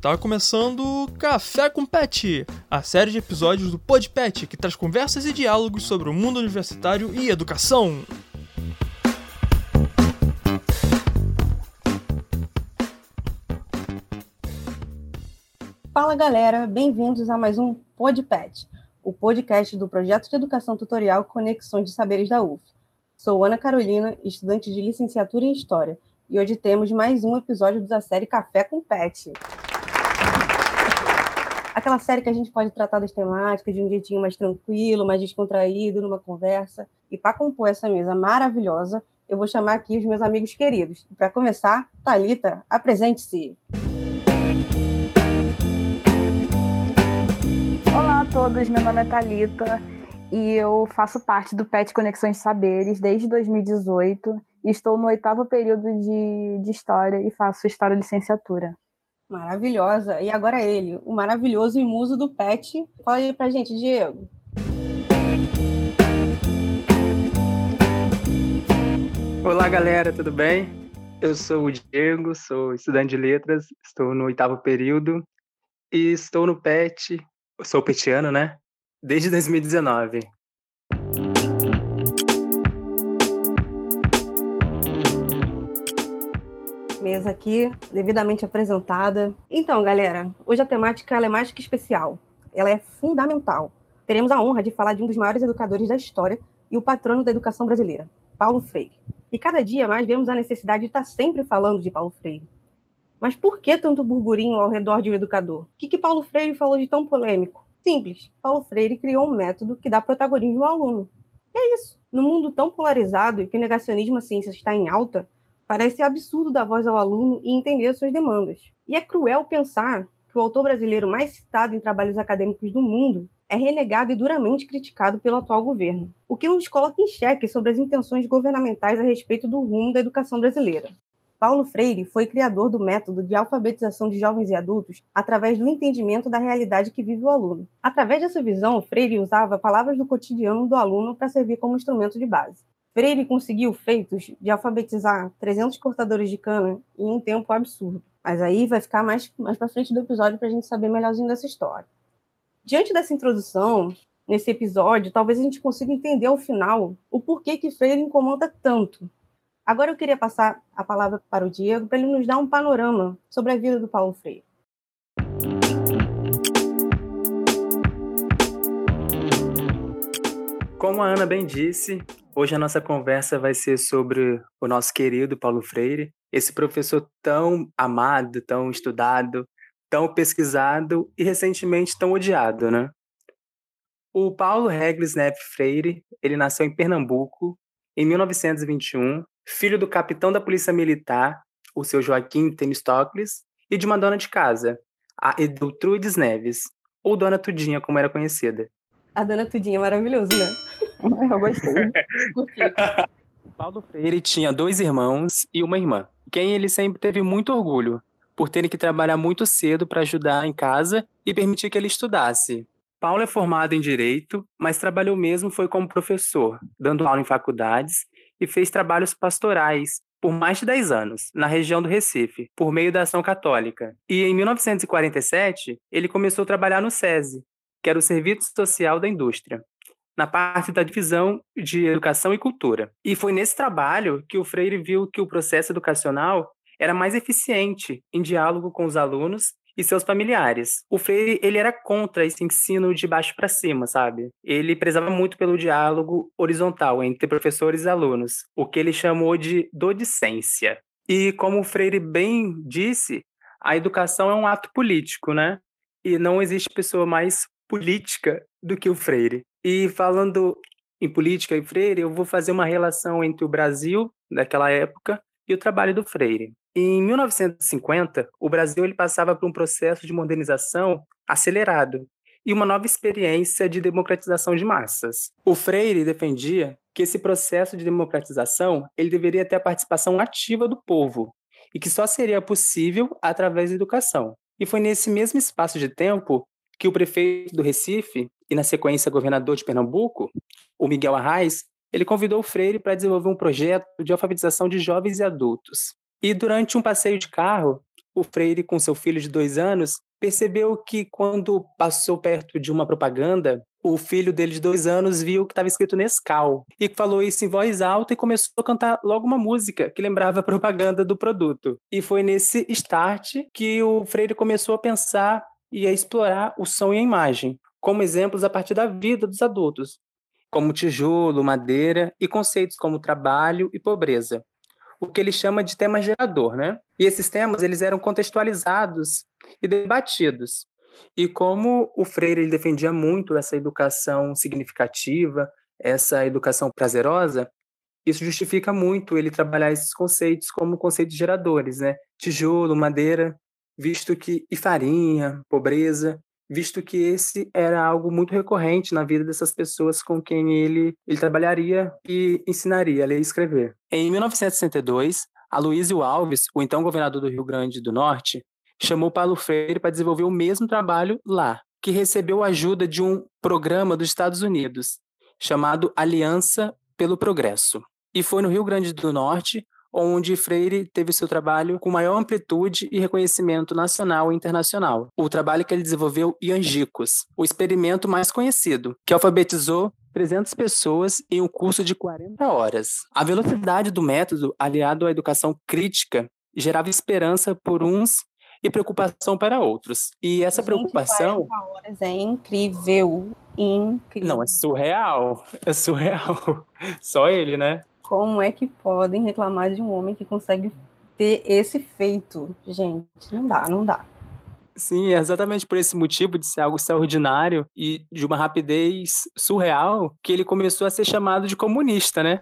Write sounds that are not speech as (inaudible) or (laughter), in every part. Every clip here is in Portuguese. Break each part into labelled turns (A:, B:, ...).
A: Tá começando Café com Pet, a série de episódios do Pod Pet que traz conversas e diálogos sobre o mundo universitário e educação.
B: Fala galera, bem-vindos a mais um Pod Pet, o podcast do projeto de educação tutorial Conexões de Saberes da UF. Sou Ana Carolina, estudante de licenciatura em História, e hoje temos mais um episódio da série Café com Pet aquela série que a gente pode tratar das temáticas de um jeitinho mais tranquilo, mais descontraído, numa conversa. E para compor essa mesa maravilhosa, eu vou chamar aqui os meus amigos queridos. Para começar, Talita, apresente-se.
C: Olá a todos, meu nome é Talita e eu faço parte do PET Conexões Saberes desde 2018 e estou no oitavo período de, de História e faço História Licenciatura.
B: Maravilhosa. E agora ele, o maravilhoso e muso do pet. Fala aí pra gente, Diego.
D: Olá, galera, tudo bem? Eu sou o Diego, sou estudante de letras, estou no oitavo período e estou no PET, sou petiano, né? Desde 2019.
B: Mesa aqui, devidamente apresentada. Então, galera, hoje a temática é mais que especial. Ela é fundamental. Teremos a honra de falar de um dos maiores educadores da história e o patrono da educação brasileira, Paulo Freire. E cada dia mais vemos a necessidade de estar sempre falando de Paulo Freire. Mas por que tanto burburinho ao redor de um educador? O que, que Paulo Freire falou de tão polêmico? Simples. Paulo Freire criou um método que dá protagonismo ao aluno. E é isso. No mundo tão polarizado e que o negacionismo à ciência está em alta, Parece absurdo dar voz ao aluno e entender suas demandas. E é cruel pensar que o autor brasileiro mais citado em trabalhos acadêmicos do mundo é renegado e duramente criticado pelo atual governo, o que nos coloca em xeque sobre as intenções governamentais a respeito do rumo da educação brasileira. Paulo Freire foi criador do método de alfabetização de jovens e adultos através do entendimento da realidade que vive o aluno. Através dessa visão, Freire usava palavras do cotidiano do aluno para servir como instrumento de base. Freire conseguiu feitos de alfabetizar 300 cortadores de cana em um tempo absurdo. Mas aí vai ficar mais, mais para frente do episódio para a gente saber melhorzinho dessa história. Diante dessa introdução, nesse episódio, talvez a gente consiga entender ao final o porquê que Freire incomoda tanto. Agora eu queria passar a palavra para o Diego para ele nos dar um panorama sobre a vida do Paulo Freire.
D: Como a Ana bem disse, Hoje a nossa conversa vai ser sobre o nosso querido Paulo Freire, esse professor tão amado, tão estudado, tão pesquisado e recentemente tão odiado, né? O Paulo Reglis Neves Freire, ele nasceu em Pernambuco em 1921, filho do capitão da Polícia Militar, o seu Joaquim Temistocles, e de uma dona de casa, a Ediltrudes Neves, ou Dona Tudinha, como era conhecida.
B: A Dona Tudinha é maravilhoso, né? (laughs)
C: Eu (laughs) gostei.
D: Paulo Freire tinha dois irmãos e uma irmã, quem ele sempre teve muito orgulho, por terem que trabalhar muito cedo para ajudar em casa e permitir que ele estudasse. Paulo é formado em Direito, mas trabalhou mesmo foi como professor, dando aula em faculdades e fez trabalhos pastorais por mais de 10 anos, na região do Recife, por meio da Ação Católica. E em 1947, ele começou a trabalhar no SESI, que era o Serviço Social da Indústria, na parte da divisão de educação e cultura. E foi nesse trabalho que o Freire viu que o processo educacional era mais eficiente em diálogo com os alunos e seus familiares. O Freire, ele era contra esse ensino de baixo para cima, sabe? Ele prezava muito pelo diálogo horizontal entre professores e alunos, o que ele chamou de docência. E como o Freire bem disse, a educação é um ato político, né? E não existe pessoa mais política do que o Freire. E falando em política e Freire, eu vou fazer uma relação entre o Brasil daquela época e o trabalho do Freire. Em 1950, o Brasil ele passava por um processo de modernização acelerado e uma nova experiência de democratização de massas. O Freire defendia que esse processo de democratização ele deveria ter a participação ativa do povo e que só seria possível através da educação. E foi nesse mesmo espaço de tempo que o prefeito do Recife e na sequência governador de Pernambuco, o Miguel Arraes, ele convidou o Freire para desenvolver um projeto de alfabetização de jovens e adultos. E durante um passeio de carro, o Freire, com seu filho de dois anos, percebeu que quando passou perto de uma propaganda, o filho dele de dois anos viu que estava escrito Nescau e falou isso em voz alta e começou a cantar logo uma música que lembrava a propaganda do produto. E foi nesse start que o Freire começou a pensar e a explorar o som e a imagem, como exemplos a partir da vida dos adultos, como tijolo, madeira e conceitos como trabalho e pobreza. O que ele chama de tema gerador, né? E esses temas eles eram contextualizados e debatidos. E como o Freire ele defendia muito essa educação significativa, essa educação prazerosa, isso justifica muito ele trabalhar esses conceitos como conceitos geradores, né? Tijolo, madeira, visto que e farinha, pobreza, visto que esse era algo muito recorrente na vida dessas pessoas com quem ele, ele trabalharia e ensinaria a ler e escrever. Em 1962, Aloysio Alves, o então governador do Rio Grande do Norte, chamou Paulo Freire para desenvolver o mesmo trabalho lá, que recebeu ajuda de um programa dos Estados Unidos, chamado Aliança pelo Progresso. E foi no Rio Grande do Norte onde Freire teve seu trabalho com maior amplitude e reconhecimento nacional e internacional. O trabalho que ele desenvolveu em Angicos, o experimento mais conhecido, que alfabetizou 300 pessoas em um curso de 40 horas. A velocidade do método, aliado à educação crítica, gerava esperança por uns e preocupação para outros. E essa preocupação.
B: horas é incrível. Incrível.
D: Não, é surreal. É surreal. (laughs) Só ele, né?
B: Como é que podem reclamar de um homem que consegue ter esse feito? Gente, não dá, não dá.
D: Sim, é exatamente por esse motivo de ser algo extraordinário e de uma rapidez surreal que ele começou a ser chamado de comunista, né?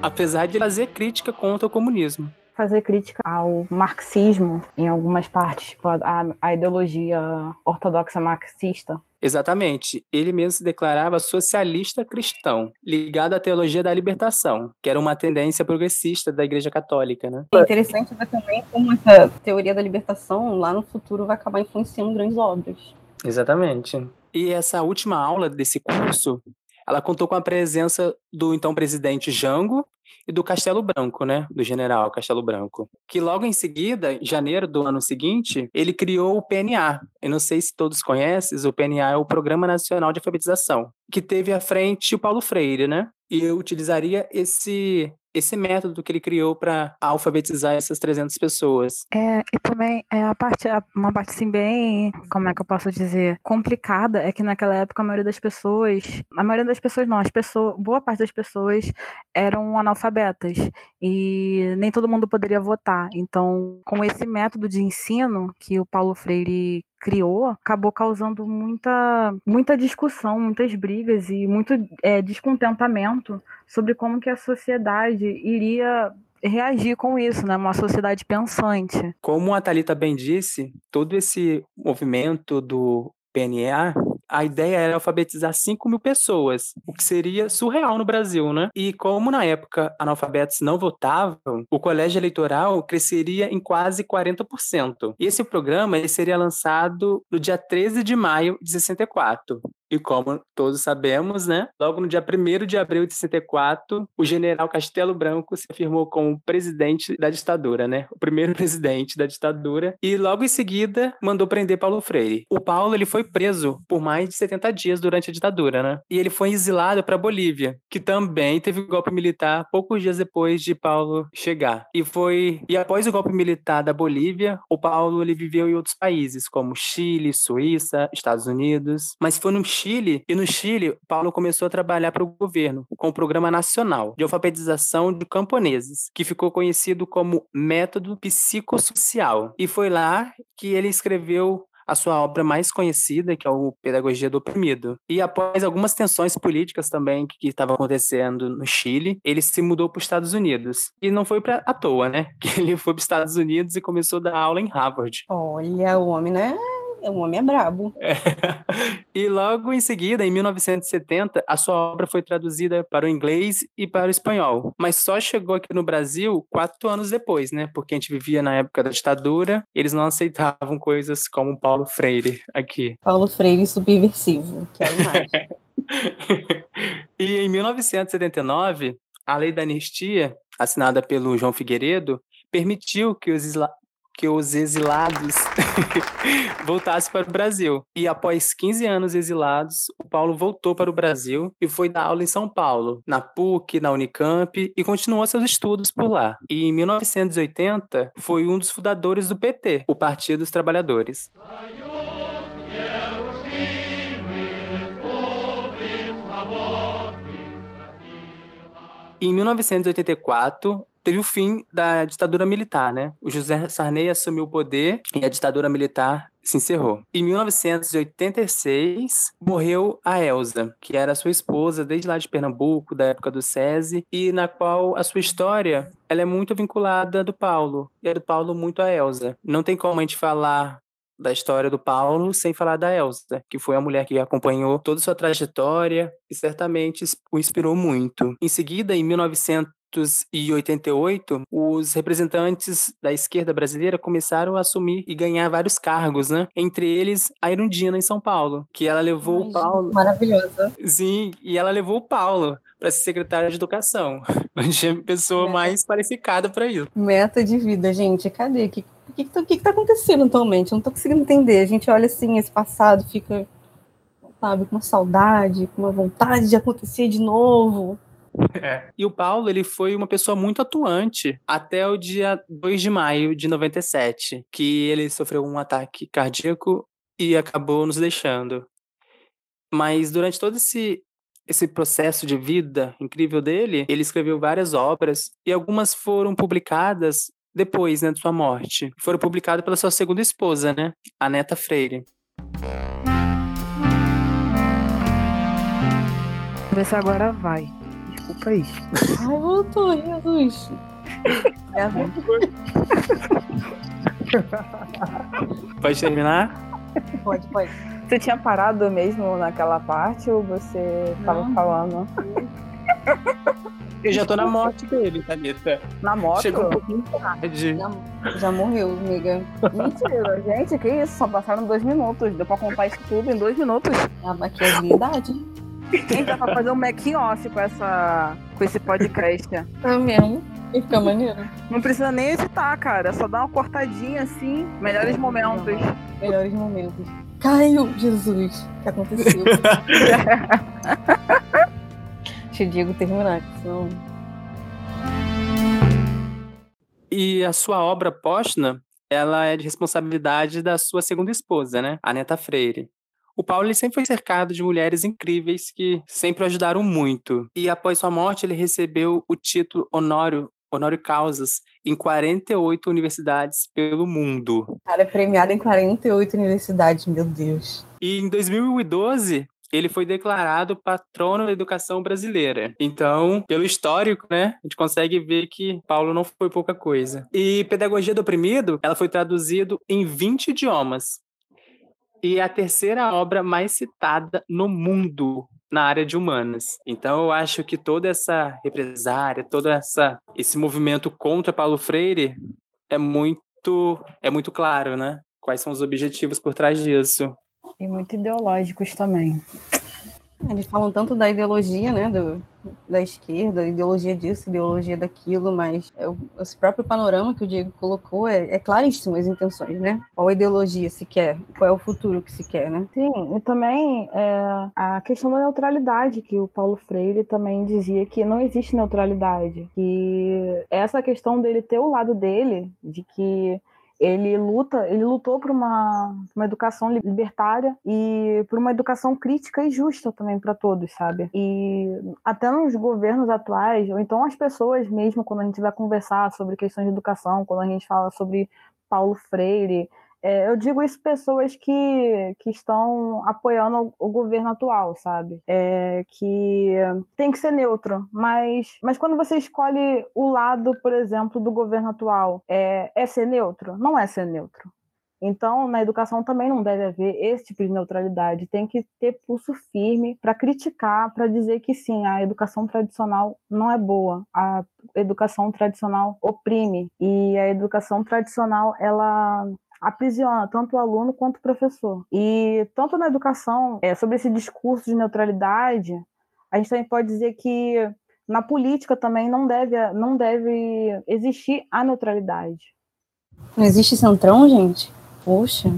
D: apesar de fazer crítica contra o comunismo.
C: Fazer crítica ao marxismo, em algumas partes, tipo, a, a ideologia ortodoxa marxista.
D: Exatamente. Ele mesmo se declarava socialista cristão, ligado à teologia da libertação, que era uma tendência progressista da Igreja Católica, né?
B: É interessante ver também como essa teoria da libertação lá no futuro vai acabar influenciando grandes obras.
D: Exatamente. E essa última aula desse curso, ela contou com a presença do então presidente Jango e do Castelo Branco, né? Do general Castelo Branco. Que logo em seguida, em janeiro do ano seguinte, ele criou o PNA. Eu não sei se todos conhecem, o PNA é o Programa Nacional de Alfabetização, que teve à frente o Paulo Freire, né? E eu utilizaria esse esse método que ele criou para alfabetizar essas 300 pessoas.
C: É, e também é a parte, uma parte assim bem, como é que eu posso dizer, complicada, é que naquela época a maioria das pessoas, a maioria das pessoas não, as pessoas, boa parte das pessoas eram analfabetas e nem todo mundo poderia votar. Então, com esse método de ensino que o Paulo Freire criou acabou causando muita, muita discussão, muitas brigas e muito é, descontentamento sobre como que a sociedade iria reagir com isso, né? Uma sociedade pensante.
D: Como a Talita bem disse, todo esse movimento do PNA a ideia era alfabetizar 5 mil pessoas, o que seria surreal no Brasil, né? E como na época analfabetos não votavam, o colégio eleitoral cresceria em quase 40%. E esse programa ele seria lançado no dia 13 de maio de 64. E como todos sabemos, né, logo no dia 1 de abril de 64, o general Castelo Branco se afirmou como presidente da ditadura, né? O primeiro (laughs) presidente da ditadura. E logo em seguida mandou prender Paulo Freire. O Paulo ele foi preso por mais de 70 dias durante a ditadura, né? E ele foi exilado para Bolívia, que também teve um golpe militar poucos dias depois de Paulo chegar. E foi e após o golpe militar da Bolívia, o Paulo ele viveu em outros países como Chile, Suíça, Estados Unidos, mas foi no Chile, e no Chile, Paulo começou a trabalhar para o governo com o Programa Nacional de Alfabetização de Camponeses, que ficou conhecido como Método Psicossocial. E foi lá que ele escreveu a sua obra mais conhecida, que é o Pedagogia do Oprimido. E após algumas tensões políticas também que estavam acontecendo no Chile, ele se mudou para os Estados Unidos. E não foi pra, à toa, né? (laughs) Que ele foi para os Estados Unidos e começou a dar aula em Harvard.
B: Olha, o homem, né? O homem é brabo. É.
D: E logo em seguida, em 1970, a sua obra foi traduzida para o inglês e para o espanhol. Mas só chegou aqui no Brasil quatro anos depois, né? Porque a gente vivia na época da ditadura, eles não aceitavam coisas como Paulo Freire aqui.
B: Paulo Freire subversivo, que é imagem. (laughs)
D: e em 1979, A lei da anistia, assinada pelo João Figueiredo, permitiu que os, que os exilados (laughs) voltassem para o Brasil. E após 15 anos exilados, o Paulo voltou para o Brasil e foi dar aula em São Paulo, na PUC, na Unicamp, e continuou seus estudos por lá. E em 1980, foi um dos fundadores do PT, o Partido dos Trabalhadores. Em 1984, teve o fim da ditadura militar, né? O José Sarney assumiu o poder e a ditadura militar se encerrou. Em 1986, morreu a Elsa, que era sua esposa desde lá de Pernambuco, da época do SESI, e na qual a sua história ela é muito vinculada do Paulo, e é do Paulo muito a Elsa. Não tem como a gente falar da história do Paulo sem falar da Elsa, que foi a mulher que acompanhou toda a sua trajetória e certamente o inspirou muito. Em seguida, em 1900 1988, os representantes da esquerda brasileira começaram a assumir e ganhar vários cargos, né? Entre eles, a Irundina em São Paulo, que ela levou o Paulo.
B: Maravilhosa.
D: Sim, e ela levou o Paulo para ser secretária de educação. (laughs) É a pessoa Meta. mais qualificada para isso.
B: Meta de vida, gente. Cadê? O que, que, que, que, que tá acontecendo atualmente? Eu não tô conseguindo entender. A gente olha assim, esse passado, fica, sabe, com uma saudade, com uma vontade de acontecer de novo.
D: É. E o Paulo, ele foi uma pessoa muito atuante até o dia 2 de maio de 97, que ele sofreu um ataque cardíaco e acabou nos deixando. Mas durante todo esse esse processo de vida incrível dele, ele escreveu várias obras e algumas foram publicadas depois, né, de sua morte. Foram publicadas pela sua segunda esposa, né, a Neta Freire.
C: Vê se agora vai desculpa aí.
B: Ai, voltou, Jesus. É
D: pode terminar?
B: Pode, pode.
C: Você tinha parado mesmo naquela parte ou você estava falando?
D: Eu já tô na morte dele, Thalita.
C: Na morte?
D: Chegou um pouquinho tarde.
B: Já, já morreu, amiga.
C: Mentira, (laughs) gente, que isso? Só passaram dois minutos. Deu pra contar isso tudo em dois minutos.
B: Ah, mas que é a minha idade.
C: Quem dá pra fazer um making off com essa com esse podcast?
B: Tá mesmo. E fica maneiro.
C: Não precisa nem editar, cara. É só dar uma cortadinha assim. Melhores momentos.
B: Melhores momentos. Caiu, Jesus. O que aconteceu? (laughs) Deixa o Diego terminar, senão.
D: E a sua obra póstuma, ela é de responsabilidade da sua segunda esposa, né? A Neta Freire. O Paulo sempre foi cercado de mulheres incríveis que sempre o ajudaram muito. E após sua morte, ele recebeu o título honório honorio causas em 48 universidades pelo mundo.
B: Cara, é premiado em 48 universidades, meu Deus.
D: E em 2012, ele foi declarado patrono da educação brasileira. Então, pelo histórico, né, a gente consegue ver que Paulo não foi pouca coisa. E Pedagogia do Oprimido, ela foi traduzido em 20 idiomas e a terceira obra mais citada no mundo na área de humanas. Então eu acho que toda essa represária, todo essa esse movimento contra Paulo Freire é muito é muito claro, né? Quais são os objetivos por trás disso?
C: E muito ideológicos também.
B: Eles falam tanto da ideologia, né, do, da esquerda, ideologia disso, ideologia daquilo, mas é o, esse próprio panorama que o Diego colocou é, é claríssimo as intenções, né? Qual ideologia se quer, qual é o futuro que se quer, né?
C: Sim, e também é, a questão da neutralidade, que o Paulo Freire também dizia que não existe neutralidade, que essa questão dele ter o lado dele, de que ele luta, ele lutou por uma, uma educação libertária e por uma educação crítica e justa também para todos, sabe? E até nos governos atuais, ou então as pessoas mesmo, quando a gente vai conversar sobre questões de educação, quando a gente fala sobre Paulo Freire, é, eu digo isso pessoas que, que estão apoiando o, governo atual, sabe? É, que tem que ser neutro, mas, mas quando você escolhe o lado, por exemplo, do governo atual, é, é ser neutro? Não é ser neutro. Então, na educação também não deve haver esse tipo de neutralidade. Tem que ter pulso firme para criticar, para dizer que sim, a educação tradicional não é boa. A educação tradicional oprime e a educação tradicional ela aprisiona tanto o aluno quanto o professor. E tanto na educação, é, sobre esse discurso de neutralidade, a gente também pode dizer que na política também não deve, não deve existir a neutralidade.
B: Não existe centrão, gente? Poxa.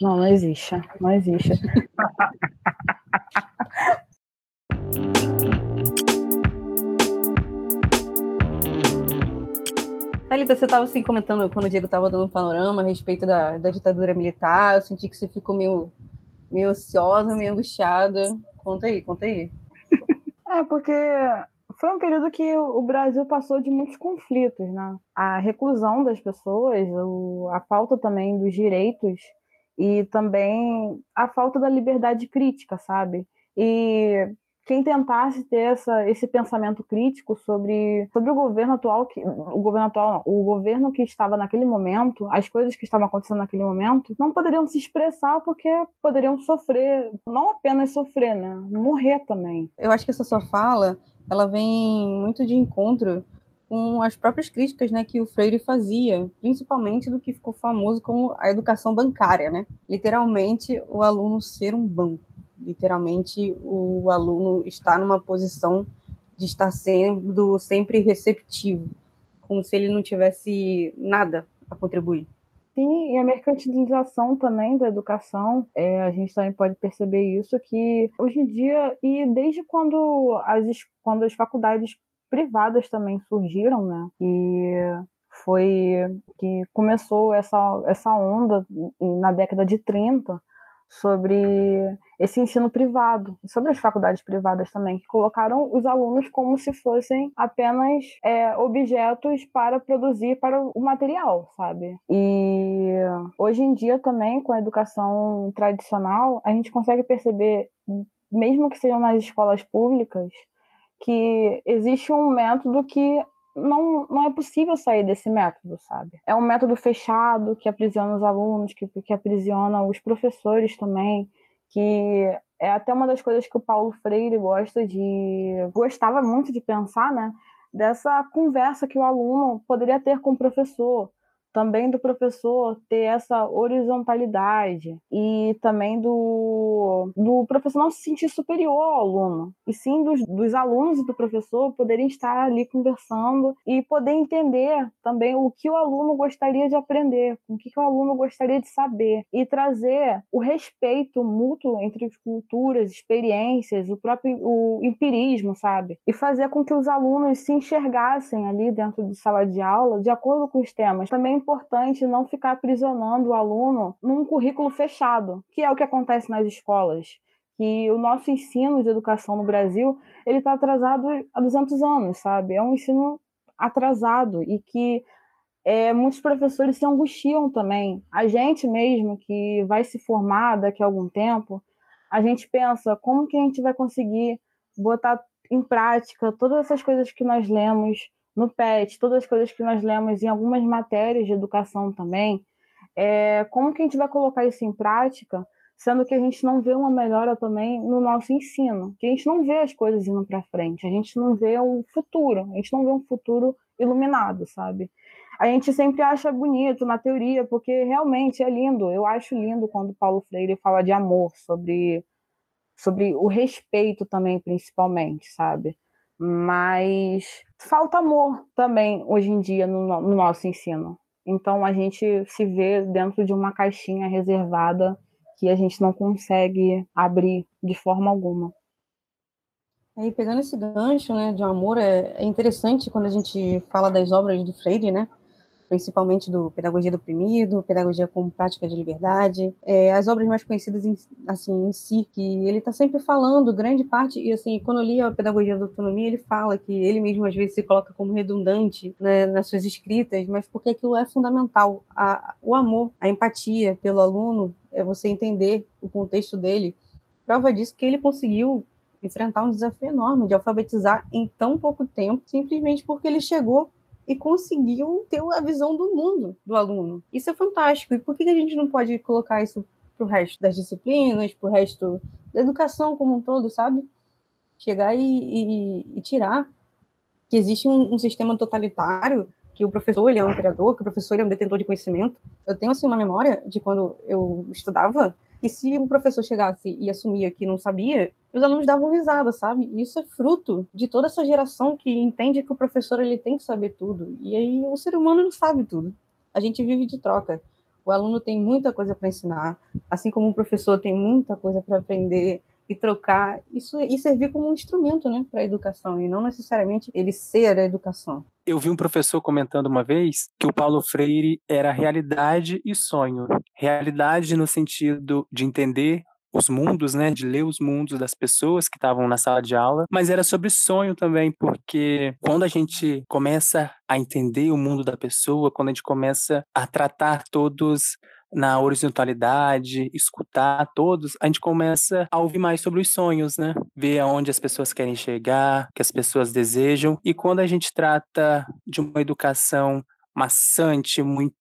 C: Não, não existe. Não existe. (laughs)
B: Thalita, você estava assim comentando quando o Diego estava dando um panorama a respeito da, da ditadura militar. Eu senti que você ficou meio, meio ociosa, meio angustiada. Conta aí, conta aí.
C: É, porque foi um período que o Brasil passou de muitos conflitos, né? A reclusão das pessoas, a falta também dos direitos e também a falta da liberdade crítica, sabe? E quem tentasse ter essa, esse pensamento crítico sobre, sobre o governo atual, que, o governo atual, não, o governo que estava naquele momento, as coisas que estavam acontecendo naquele momento, não poderiam se expressar porque poderiam sofrer, não apenas sofrer, né, morrer também.
B: Eu acho que essa sua fala, ela vem muito de encontro com as próprias críticas né, que o Freire fazia, principalmente do que ficou famoso como a educação bancária, né? Literalmente, o aluno ser um banco literalmente o aluno está numa posição de estar sendo sempre receptivo, como se ele não tivesse nada a contribuir.
C: Sim, e a mercantilização também da educação, é, a gente também pode perceber isso, que hoje em dia, e desde quando as, quando as faculdades privadas também surgiram, né, e foi que começou essa, essa onda na década de 30, sobre esse ensino privado, sobre as faculdades privadas também, que colocaram os alunos como se fossem apenas é, objetos para produzir para o material, sabe? E hoje em dia também, com a educação tradicional, a gente consegue perceber, mesmo que sejam nas escolas públicas, que existe um método que não, não é possível sair desse método, sabe? É um método fechado que aprisiona os alunos, que, que aprisiona os professores também, que é até uma das coisas que o Paulo Freire gosta de gostava muito de pensar, né? Dessa conversa que o aluno poderia ter com o professor, também do professor ter essa horizontalidade e também do, do professor não se sentir superior ao aluno, e sim dos, dos alunos e do professor poderem estar ali conversando e poder entender também o que o aluno gostaria de aprender, o que, que o aluno gostaria de saber, e trazer o respeito mútuo entre as culturas, experiências, o próprio o empirismo, sabe? E fazer com que os alunos se enxergassem ali dentro de sala de aula de acordo com os temas. Também importante não ficar aprisionando o aluno num currículo fechado, que é o que acontece nas escolas. Que o nosso ensino de educação no Brasil ele está atrasado há 200 anos, sabe? É um ensino atrasado e que é, muitos professores se angustiam também. A gente mesmo que vai se formar daqui a algum tempo, a gente pensa como que a gente vai conseguir botar em prática todas essas coisas que nós lemos no PET, todas as coisas que nós lemos em algumas matérias de educação também, é, como que a gente vai colocar isso em prática, sendo que a gente não vê uma melhora também no nosso ensino, que a gente não vê as coisas indo para frente, a gente não vê um futuro, a gente não vê um futuro iluminado, sabe? A gente sempre acha bonito na teoria, porque realmente é lindo. Eu acho lindo quando Paulo Freire fala de amor, sobre, sobre o respeito também, principalmente, sabe? Mas falta amor também hoje em dia no, no nosso ensino. Então a gente se vê dentro de uma caixinha reservada que a gente não consegue abrir de forma alguma.
B: Aí, pegando esse gancho né, de amor, é, é interessante quando a gente fala das obras do Freire, né? Principalmente do Pedagogia do Oprimido, Pedagogia como Prática de Liberdade, é, as obras mais conhecidas em, assim, em si, que ele está sempre falando, grande parte, e assim, quando eu li a Pedagogia da Autonomia, ele fala que ele mesmo às vezes se coloca como redundante né, nas suas escritas, mas porque aquilo é fundamental. A, o amor, a empatia pelo aluno, é você entender o contexto dele. Prova disso que ele conseguiu enfrentar um desafio enorme de alfabetizar em tão pouco tempo, simplesmente porque ele chegou e conseguiu ter a visão do mundo do aluno. Isso é fantástico. E por que a gente não pode colocar isso para o resto das disciplinas, para o resto da educação como um todo, sabe? Chegar e, e, e tirar que existe um, um, sistema totalitário, que o professor ele é um criador, que o professor ele é um detentor de conhecimento. Eu tenho assim uma memória de quando eu estudava, que se o professor chegasse e assumia que não sabia, os alunos davam risada, sabe? E isso é fruto de toda essa geração que entende que o professor ele tem que saber tudo. E aí o ser humano não sabe tudo. A gente vive de troca. O aluno tem muita coisa para ensinar, assim como o professor tem muita coisa para aprender e trocar isso e servir como um instrumento, né, para a educação e não necessariamente ele ser a educação.
D: Eu vi um professor comentando uma vez que o Paulo Freire era realidade e sonho. Realidade no sentido de entender os mundos, né, de ler os mundos das pessoas que estavam na sala de aula, mas era sobre sonho também, porque quando a gente começa a entender o mundo da pessoa, quando a gente começa a tratar todos na horizontalidade, escutar todos, a gente começa a ouvir mais sobre os sonhos, né? Ver aonde as pessoas querem chegar, que as pessoas desejam. E quando a gente trata de uma educação maçante, muito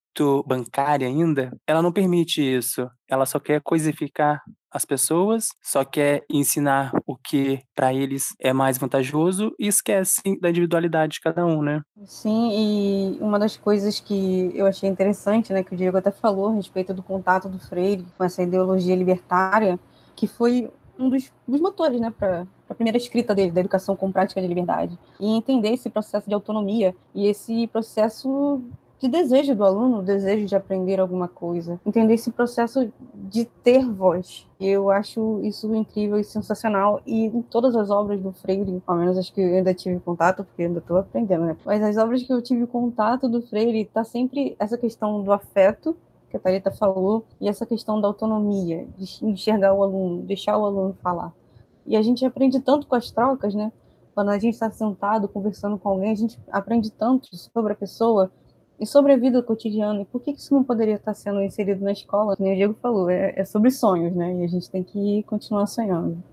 D: bancária ainda, ela não permite isso. Ela só quer coisificar as pessoas, só quer ensinar o que para eles é mais vantajoso e esquece da individualidade de cada um, né?
B: Sim, e uma das coisas que eu achei interessante, né, que o Diego até falou a respeito do contato do Freire com essa ideologia libertária, que foi um dos, dos motores, né, para a primeira escrita dele, da educação com prática de liberdade, e entender esse processo de autonomia e esse processo de desejo do aluno, o desejo de aprender alguma coisa, entender esse processo de ter voz. Eu acho isso incrível e sensacional e em todas as obras do Freire, ao menos as que eu ainda tive contato, porque ainda estou aprendendo, né? Mas as obras que eu tive contato do Freire, tá sempre essa questão do afeto que a Thalita falou, e essa questão da autonomia, de enxergar o aluno, deixar o aluno falar. E a gente aprende tanto com as trocas, né? Quando a gente está sentado conversando com alguém, a gente aprende tanto sobre a pessoa, e sobre a vida cotidiana. E por que isso não poderia estar sendo inserido na escola? Como o Diego falou, é, é sobre sonhos, né? E a gente tem que continuar sonhando.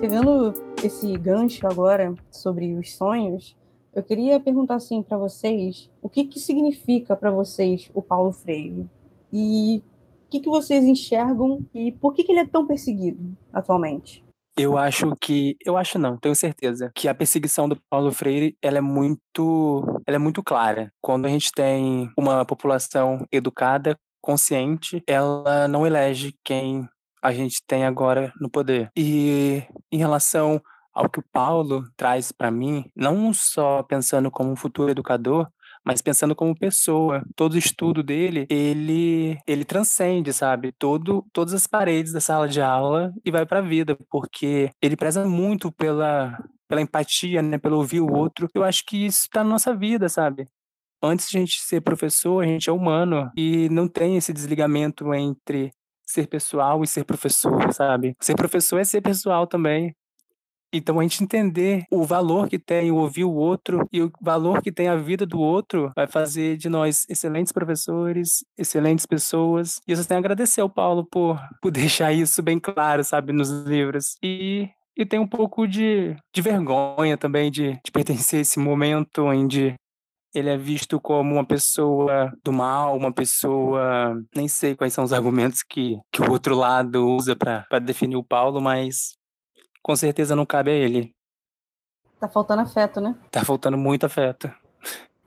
B: Pegando esse gancho agora sobre os sonhos, eu queria perguntar assim para vocês, o que que significa para vocês o Paulo Freire? E o que que vocês enxergam e por que que ele é tão perseguido atualmente?
D: Eu acho que, eu acho não, tenho certeza, que a perseguição do Paulo Freire, ela é muito, ela é muito clara. Quando a gente tem uma população educada, consciente, ela não elege quem a gente tem agora no poder. E em relação ao que o Paulo traz para mim, não só pensando como um futuro educador, mas pensando como pessoa. Todo estudo dele, ele ele transcende, sabe? Todo todas as paredes da sala de aula e vai para a vida, porque ele preza muito pela pela empatia, né, pelo ouvir o outro. Eu acho que isso está na nossa vida, sabe? Antes de a gente ser professor, a gente é humano e não tem esse desligamento entre ser pessoal e ser professor, sabe? Ser professor é ser pessoal também. Então, a gente entender o valor que tem ouvir o outro e o valor que tem a vida do outro vai fazer de nós excelentes professores, excelentes pessoas. E eu só tenho a agradecer ao Paulo por, por (laughs) deixar isso bem claro, sabe, nos livros. E e tem um pouco de, de vergonha também de, de pertencer a esse momento onde ele é visto como uma pessoa do mal, uma pessoa. Nem sei quais são os argumentos que, que o outro lado usa para definir o Paulo, mas com certeza não cabe a ele.
B: Tá faltando afeto, né?
D: Tá faltando muito afeto.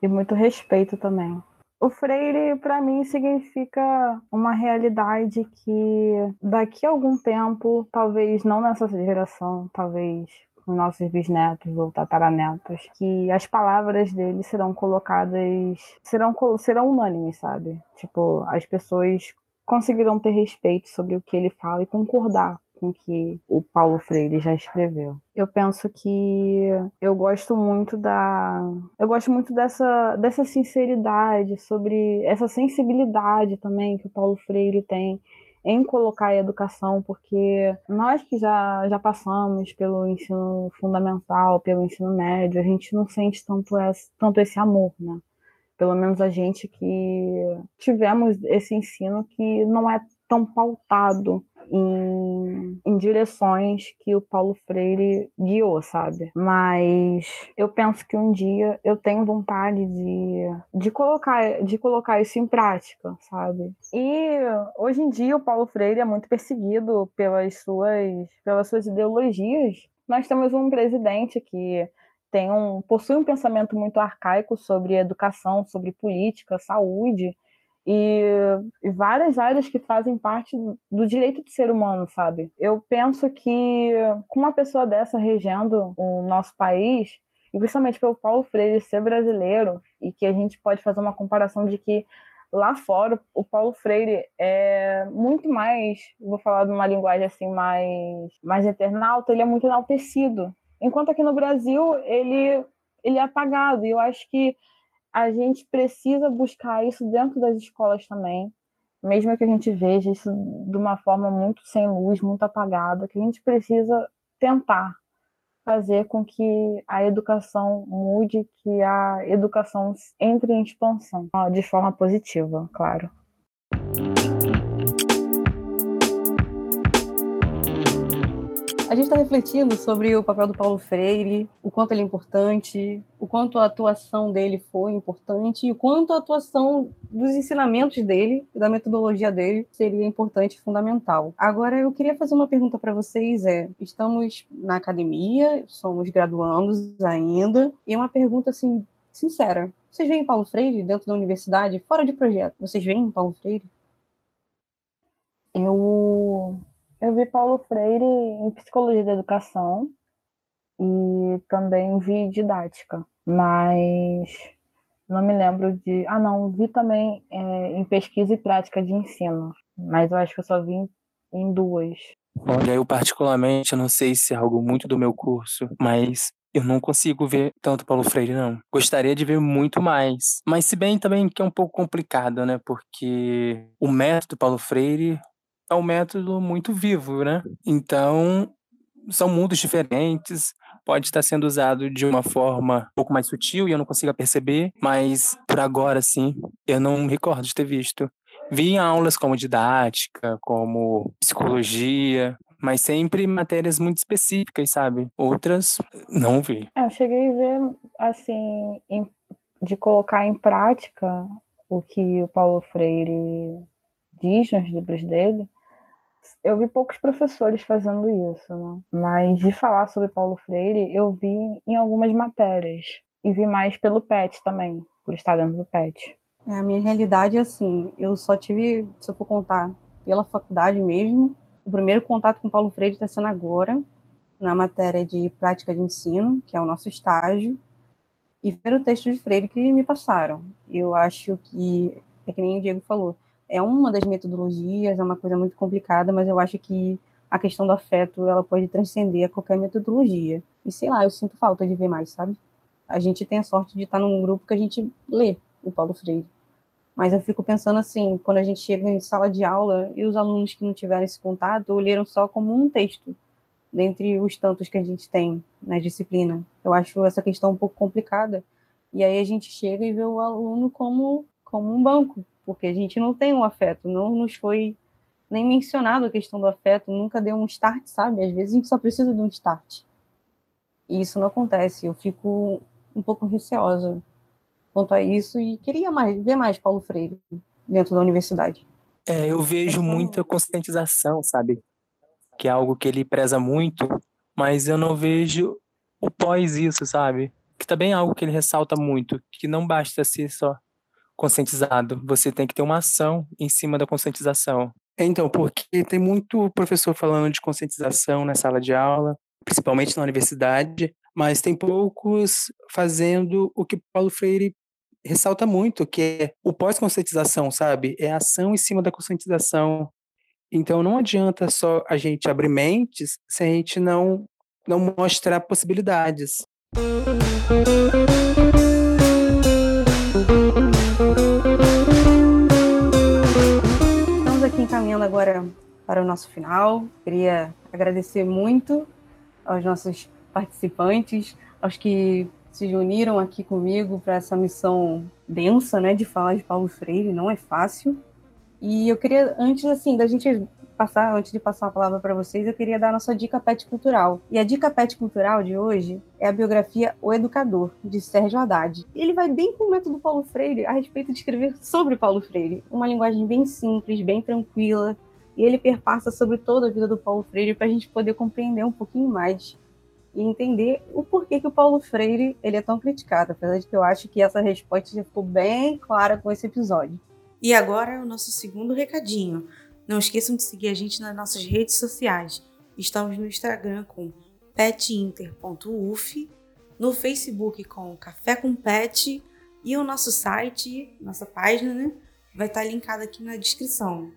C: E muito respeito também. O Freire, para mim, significa uma realidade que daqui a algum tempo, talvez não nessa geração, talvez os nossos bisnetos ou tataranetos, que as palavras dele serão colocadas, serão, serão unânimes, sabe? Tipo, as pessoas conseguirão ter respeito sobre o que ele fala e concordar com que o Paulo Freire já escreveu. Eu penso que eu gosto muito da eu gosto muito dessa dessa sinceridade sobre essa sensibilidade também que o Paulo Freire tem em colocar a educação, porque nós que já, já passamos pelo ensino fundamental, pelo ensino médio, a gente não sente tanto esse, tanto esse amor, né? Pelo menos a gente que tivemos esse ensino que não é tão pautado em, em direções que o Paulo Freire guiou, sabe? Mas eu penso que um dia eu tenho vontade de, de, colocar, de colocar isso em prática, sabe? E hoje em dia o Paulo Freire é muito perseguido pelas suas, pelas suas ideologias. Nós temos um presidente que tem um, possui um pensamento muito arcaico sobre educação, sobre política, saúde, e, e, várias áreas que fazem parte do direito de ser humano, sabe? Eu penso que com uma pessoa dessa regendo o nosso país, e principalmente pelo Paulo Freire ser brasileiro, e que a gente pode fazer uma comparação de que lá fora o Paulo Freire é muito mais, vou falar de uma linguagem assim mais mais internauta, ele é muito enaltecido. Enquanto aqui no Brasil ele ele é apagado. E eu acho que a gente precisa buscar isso dentro das escolas também, mesmo que a gente veja isso de uma forma muito sem luz, muito apagada, que a gente precisa tentar fazer com que a educação mude, que a educação entre em expansão, de forma positiva, claro.
B: A gente está refletindo sobre o papel do Paulo Freire, o quanto ele é importante, o quanto a atuação dele foi importante e o quanto a atuação dos ensinamentos dele, da metodologia dele, seria importante e fundamental. Agora, eu queria fazer uma pergunta para vocês: é, estamos na academia, somos graduandos ainda, e uma pergunta assim, sincera. Vocês veem Paulo Freire dentro da universidade, fora de projeto? Vocês veem Paulo Freire?
C: Eu eu vi Paulo Freire em Psicologia da Educação e também vi Didática, mas não me lembro de. Ah, não, vi também é, em Pesquisa e Prática de Ensino, mas eu acho que eu só vi em, em duas.
D: Olha, eu particularmente, eu não sei se é algo muito do meu curso, mas eu não consigo ver tanto Paulo Freire, não. Gostaria de ver muito mais. Mas se bem também que é um pouco complicado, né? Porque o método Paulo Freire é um método muito vivo, né? Então, são mundos diferentes, pode estar sendo usado de uma forma um pouco mais sutil e eu não consigo perceber, mas por agora, sim, eu não recordo de ter visto. Vi em aulas como didática, como psicologia, mas sempre matérias muito específicas, sabe? Outras, não vi.
C: É, eu cheguei a ver, assim, em, de colocar em prática o que o Paulo Freire diz nos livros dele, eu vi poucos professores fazendo isso, né? Mas de falar sobre Paulo Freire, eu vi em algumas matérias. E vi mais pelo PET também, por estar dentro do PET.
B: É, a minha realidade é assim, eu só tive, se eu for contar, pela faculdade mesmo, o primeiro contato com Paulo Freire está sendo agora, na matéria de prática de ensino, que é o nosso estágio, e ver o texto de Freire que me passaram. Eu acho que, é que nem o Diego falou, é uma das metodologias, é uma coisa muito complicada, mas eu acho que a questão do afeto, ela pode transcender a qualquer metodologia. E sei lá, eu sinto falta de ver mais, sabe? A gente tem a sorte de estar num grupo que a gente lê o Paulo Freire. Mas eu fico pensando assim, quando a gente chega em sala de aula e os alunos que não tiveram esse contato leram só como um texto, dentre os tantos que a gente tem na disciplina. Eu acho essa questão um pouco complicada. E aí a gente chega e vê o aluno como, como um banco, porque a gente não tem um afeto, não nos foi nem mencionado a questão do afeto, nunca deu um start, sabe? Às vezes a gente só precisa de um start. E isso não acontece. Eu fico um pouco receosa quanto a isso e queria mais ver mais Paulo Freire dentro da universidade.
D: É, eu vejo muita conscientização, sabe? Que é algo que ele preza muito, mas eu não vejo o pós isso, sabe? Que também é algo que ele ressalta muito, que não basta ser só conscientizado, você tem que ter uma ação em cima da conscientização. Então, porque tem muito professor falando de conscientização na sala de aula, principalmente na universidade, mas tem poucos fazendo o que Paulo Freire ressalta muito, que é o pós-conscientização, sabe? É a ação em cima da conscientização. Então, não adianta só a gente abrir mentes se a gente não, não mostrar possibilidades.
B: Encaminhando agora para o nosso final. Queria agradecer muito aos nossos participantes, aos que se uniram aqui comigo para essa missão densa, né, de falar de Paulo Freire, não é fácil. E eu queria, antes assim, da gente passar, antes de passar a palavra para vocês, eu queria dar a nossa dica pet cultural. E a dica pet cultural de hoje é a biografia O Educador, de Sérgio Haddad. Ele vai bem com o método Paulo Freire a respeito de escrever sobre Paulo Freire. Uma linguagem bem simples, bem tranquila, e ele perpassa sobre toda a vida do Paulo Freire para a gente poder compreender um pouquinho mais e entender o porquê que o Paulo Freire ele é tão criticado, apesar de que eu acho que essa resposta já ficou bem clara com esse episódio.
E: E agora o nosso segundo recadinho. Não esqueçam de seguir a gente nas nossas redes sociais. Estamos no Instagram com petinter.uf, no Facebook com Café com Pet e o nosso site, nossa página, né, vai estar linkado aqui na descrição.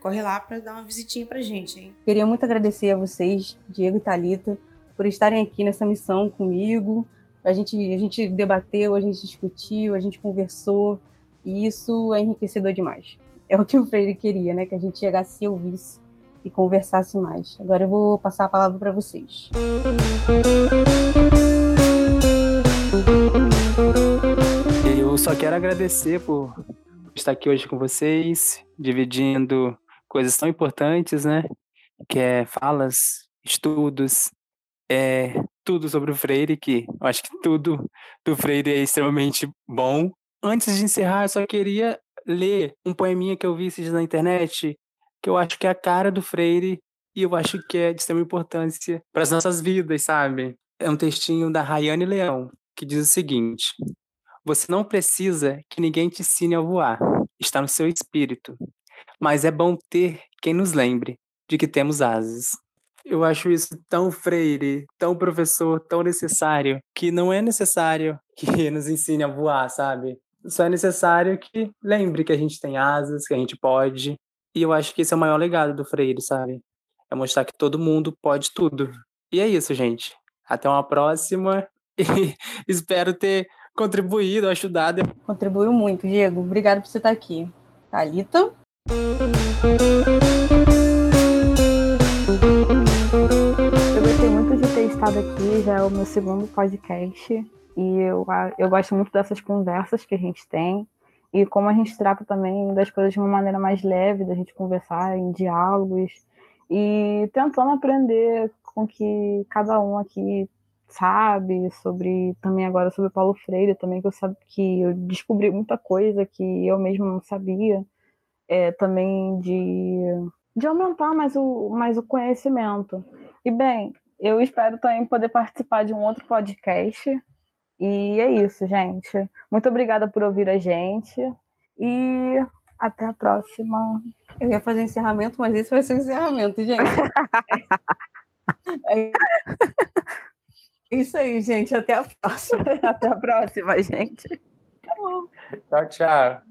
E: Corre lá para dar uma visitinha pra gente, hein?
B: Queria muito agradecer a vocês, Diego e Talita, por estarem aqui nessa missão comigo. A gente, a gente debateu, a gente discutiu, a gente conversou, e isso é enriquecedor demais. É o que o Freire queria, né? Que a gente chegasse e ouvisse e conversasse mais. Agora eu vou passar a palavra para vocês.
D: Eu só quero agradecer por estar aqui hoje com vocês, dividindo coisas tão importantes, né? Que é falas, estudos, é tudo sobre o Freire, que eu acho que tudo do Freire é extremamente bom. Antes de encerrar, eu só queria ler um poeminha que eu vi esses na internet, que eu acho que é a cara do Freire e eu acho que é de extrema importância para as nossas vidas, sabe? É um textinho da Rayane Leão, que diz o seguinte: Você não precisa que ninguém te ensine a voar, está no seu espírito. Mas é bom ter quem nos lembre de que temos asas. Eu acho isso tão freire, tão professor, tão necessário, que não é necessário que (laughs) nos ensine a voar, sabe? Só é necessário que lembre que a gente tem asas, que a gente pode. E eu acho que esse é o maior legado do Freire, sabe? É mostrar que todo mundo pode tudo. E é isso, gente. Até uma próxima. (laughs) E espero ter contribuído, ajudado.
B: Contribuiu muito, Diego. Obrigado por você estar aqui. Thalita?
C: Eu gostei muito de ter estado aqui, já é o meu segundo podcast. E eu, eu gosto muito dessas conversas que a gente tem. E como a gente trata também das coisas de uma maneira mais leve, da gente conversar em diálogos. E tentando aprender com que cada um aqui sabe sobre também agora sobre Paulo Freire também que eu sabe que eu descobri muita coisa que eu mesmo não sabia é, também de, de aumentar mais o, mais o conhecimento e bem eu espero também poder participar de um outro podcast e é isso gente muito obrigada por ouvir a gente e até a próxima
B: eu ia fazer encerramento mas esse vai ser o encerramento gente (laughs) é... Isso aí, gente. Até a próxima. (laughs)
C: Até a próxima, gente.
D: Tchau, tchau.